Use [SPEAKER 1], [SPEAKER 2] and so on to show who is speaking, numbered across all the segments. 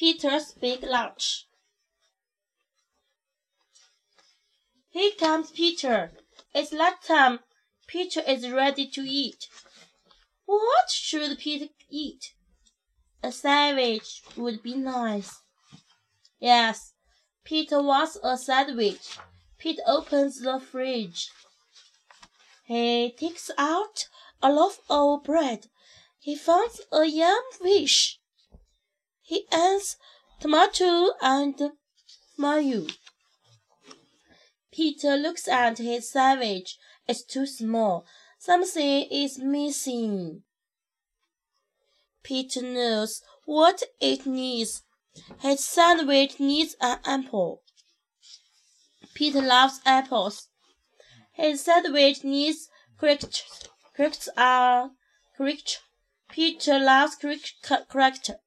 [SPEAKER 1] Peter's big lunch. Here comes Peter. It's lunch time. Peter is ready to eat. What should Peter eat? A sandwich would be nice. Yes, Peter wants a sandwich. Peter opens the fridge. He takes out a loaf of bread. He finds a young fish. He adds tomato and mayo. Peter looks at his sandwich. It's too small. Something is missing. Peter knows what it needs. His sandwich needs an apple. Peter loves apples. His sandwich needs crickets. Crickets are. Peter loves cricket.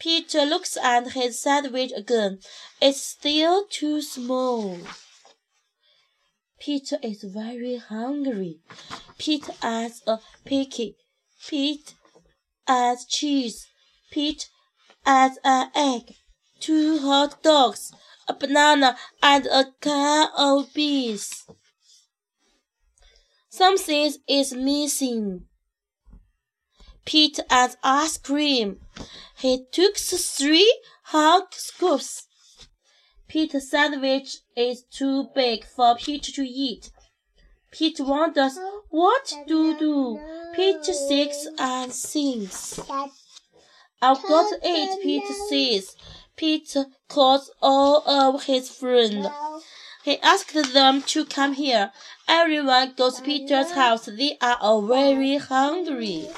[SPEAKER 1] Peter looks at his sandwich again. It's still too small. Peter is very hungry. Peter adds a picky. Pete adds cheese. Pete adds an egg. Two hot dogs, a banana, and a can of beans. Something is missing. Pete adds ice cream. He took three hot scoops. Pete's sandwich is too big for Pete to eat. Pete wonders what to do. Pete sings and sings. I've got eat, Pete says. Pete calls all of his friends. He asked them to come here. Everyone goes to Peter's house. They are all very hungry.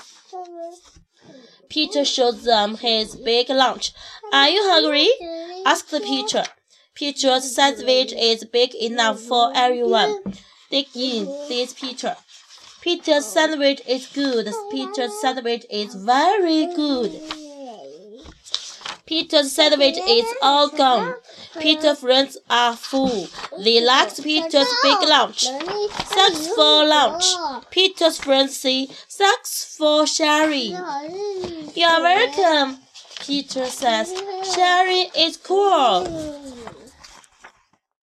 [SPEAKER 1] Peter shows them his big lunch. Are you hungry? asked Peter. Peter's sandwich is big enough for everyone. Dig in, says Peter. Peter's sandwich is good. Peter's sandwich is very good. Peter's sandwich is all gone. Peter's friends are full. They like Peter's big lunch. Thanks for lunch. Peter's friends say, Thanks for sharing. You're welcome, Peter says. Sharing is cool.